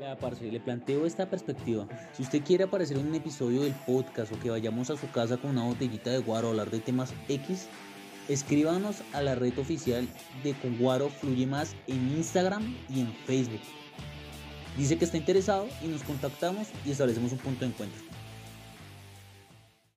Vea, parce, le planteo esta perspectiva. Si usted quiere aparecer en un episodio del podcast o que vayamos a su casa con una botellita de guaro a hablar de temas X, escríbanos a la red oficial de Con Guaro Fluye Más en Instagram y en Facebook. Dice que está interesado y nos contactamos y establecemos un punto de encuentro.